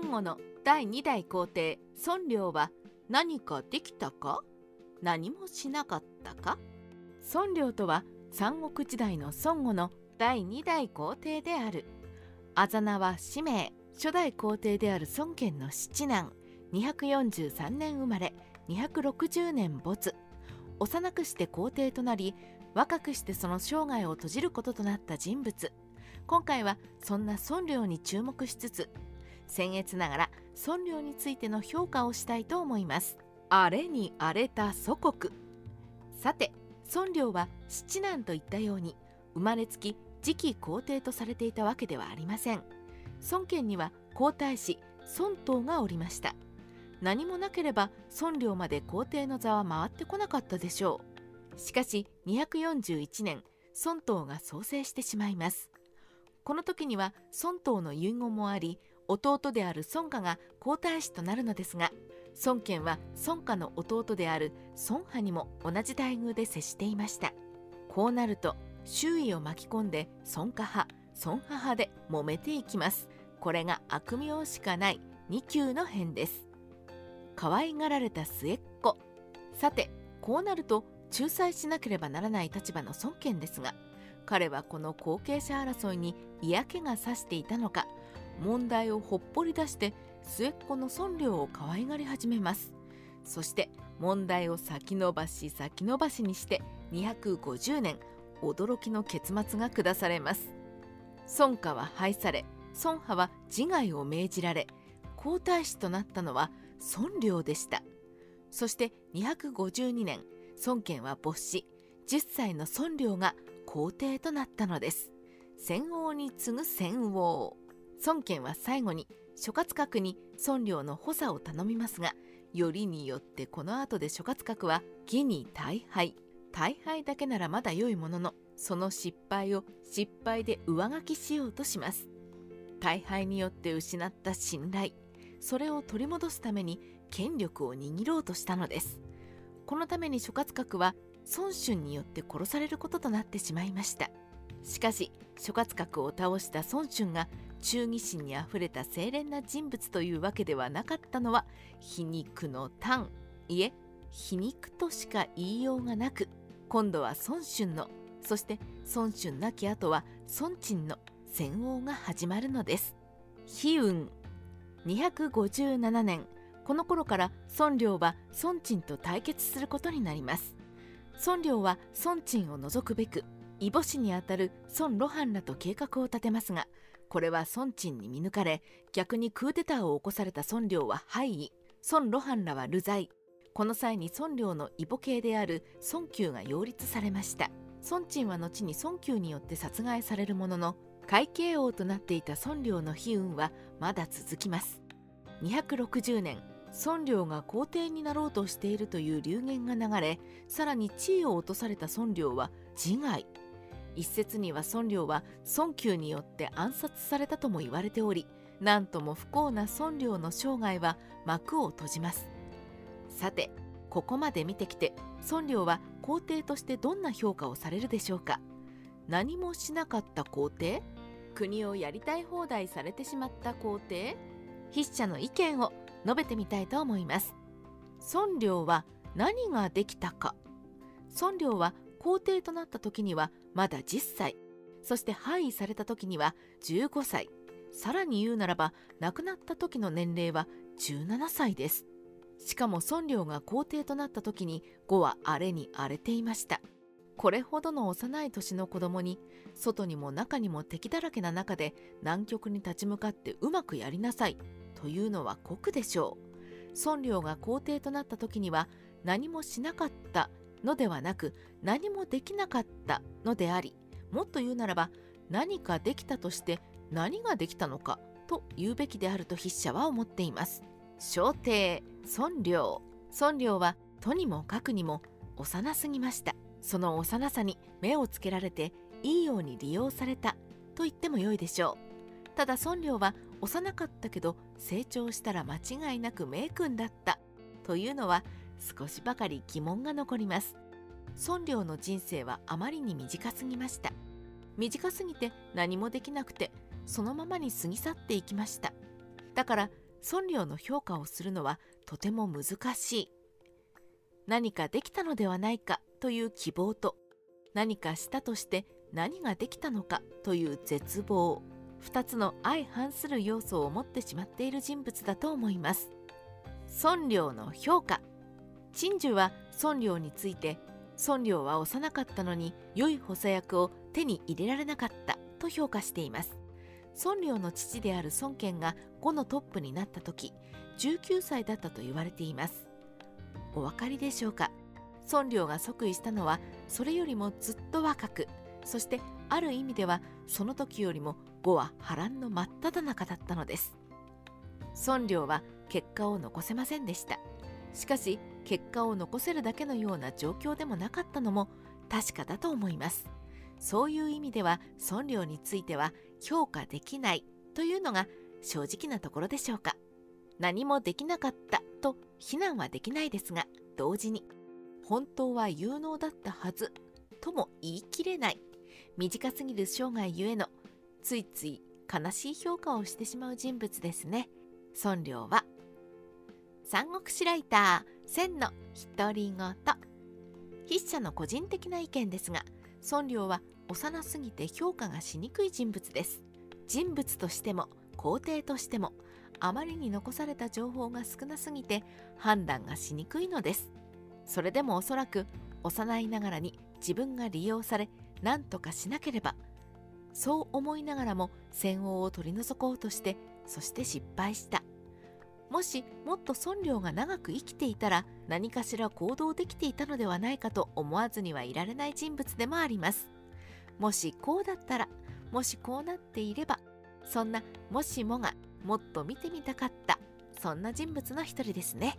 孫悟の第2代皇帝孫良は何かできたか？何もしなかったか？孫良とは三国時代の孫悟の第2代皇帝である。あざ名は使命初代皇帝である孫権の七男243年生まれ260年没。幼くして皇帝となり若くしてその生涯を閉じることとなった人物。今回はそんな孫良に注目しつつ僭越ながら孫良についての評価をしたいと思います。荒れに荒れた祖国。さて孫良は七男といったように生まれつき次期皇帝とされていたわけではありません。孫権には皇太子孫東がおりました。何もなければ孫良まで皇帝の座は回ってこなかったでしょう。しかし241年孫東が創生してしまいます。この時には孫東の遺言もあり弟である孫家が皇太子となるのですが孫権は孫家の弟である孫派にも同じ待遇で接していました。こうなると周囲を巻き込んで孫家派孫派派で揉めていきます。これが悪名しかない2級の変です。可愛がられた末っ子。さてこうなると仲裁しなければならない立場の孫権ですが彼はこの後継者争いに嫌気がさしていたのか問題をほっぽり出して末っ子の孫良を可愛がり始めます。そして問題を先延ばし先延ばしにして250年驚きの結末が下されます。孫家は廃され孫派は自害を命じられ皇太子となったのは孫良でした。そして252年孫権は没し10歳の孫良が皇帝となったのです。戦王に次ぐ戦王。孫権は最後に諸葛閣に孫良の補佐を頼みますがよりによってこの後で諸葛閣は義に大敗大敗だけならまだ良いもののその失敗を失敗で上書きしようとします。大敗によって失った信頼それを取り戻すために権力を握ろうとしたのです。このために諸葛閣は孫春によって殺されることとなってしまいました。しかし諸葛閣を倒した孫春が忠義心にあふれた清廉な人物というわけではなかったのは皮肉の端いえ皮肉としか言いようがなく今度は孫春のそして孫春亡き後は孫陳の戦王が始まるのです。悲運。257年この頃から孫良は孫陳と対決することになります。孫良は孫陳を除くべく異母子にあたる孫露伴らと計画を立てますがこれは孫陳に見抜かれ逆にクーデターを起こされた孫良は廃位。孫露伴らは流罪。この際に孫良の異母系である孫久が擁立されました。孫陳は後に孫久によって殺害されるものの会計王となっていた孫良の悲運はまだ続きます。260年孫良が皇帝になろうとしているという流言が流れさらに地位を落とされた孫良は自害。一説には孫良は孫久によって暗殺されたとも言われておりなんとも不幸な孫良の生涯は幕を閉じます。さてここまで見てきて孫良は皇帝としてどんな評価をされるでしょうか。何もしなかった皇帝？国をやりたい放題されてしまった皇帝？筆者の意見を述べてみたいと思います。孫良は何ができたか？孫良は皇帝となった時にはまだ10歳。そして廃位された時には15歳。さらに言うならば亡くなった時の年齢は17歳です。しかも孫良が皇帝となった時に呉は荒れに荒れていました。これほどの幼い年の子供に外にも中にも敵だらけな中で南極に立ち向かってうまくやりなさい。というのは酷でしょう。孫良が皇帝となった時には何もしなかったのではなく何もできなかったのでありもっと言うならば何かできたとして何ができたのかと言うべきであると筆者は思っています。小帝孫良孫良はとにもかくにも幼すぎました。その幼さに目をつけられていいように利用されたと言ってもよいでしょう。ただ孫良は幼かったけど成長したら間違いなく名君だった。というのは少しばかり疑問が残ります。孫良の人生はあまりに短すぎました。短すぎて何もできなくてそのままに過ぎ去っていきました。だから孫良の評価をするのはとても難しい。何かできたのではないかという希望と何かしたとして何ができたのかという絶望。2つの相反する要素を持ってしまっている人物だと思います。孫良の評価陳寿は孫良について孫良は幼かったのに良い補佐役を手に入れられなかったと評価しています。孫良の父である孫権が5のトップになった時19歳だったと言われています。お分かりでしょうか？孫良が即位したのはそれよりもずっと若くそしてある意味ではその時よりも5は波乱の真っ只中だったのです。孫良は結果を残せませんでした。しかし結果を残せるだけのような状況でもなかったのも確かだと思います。そういう意味では孫良については評価できないというのが正直なところでしょうか。何もできなかったと非難はできないですが同時に本当は有能だったはずとも言い切れない。短すぎる生涯ゆえのついつい悲しい評価をしてしまう人物ですね。孫良は三国志ライター千の独り言。筆者の個人的な意見ですが孫良は幼すぎて評価がしにくい人物です。人物としても皇帝としてもあまりに残された情報が少なすぎて判断がしにくいのです。それでもおそらく幼いながらに自分が利用され何とかしなければそう思いながらも戦王を取り除こうとしてそして失敗した。もしもっと孫良が長く生きていたら何かしら行動できていたのではないかと思わずにはいられない人物でもありますもしこうだったらもしこうなっていればそんなもしもがもっと見てみたかったそんな人物の一人ですね。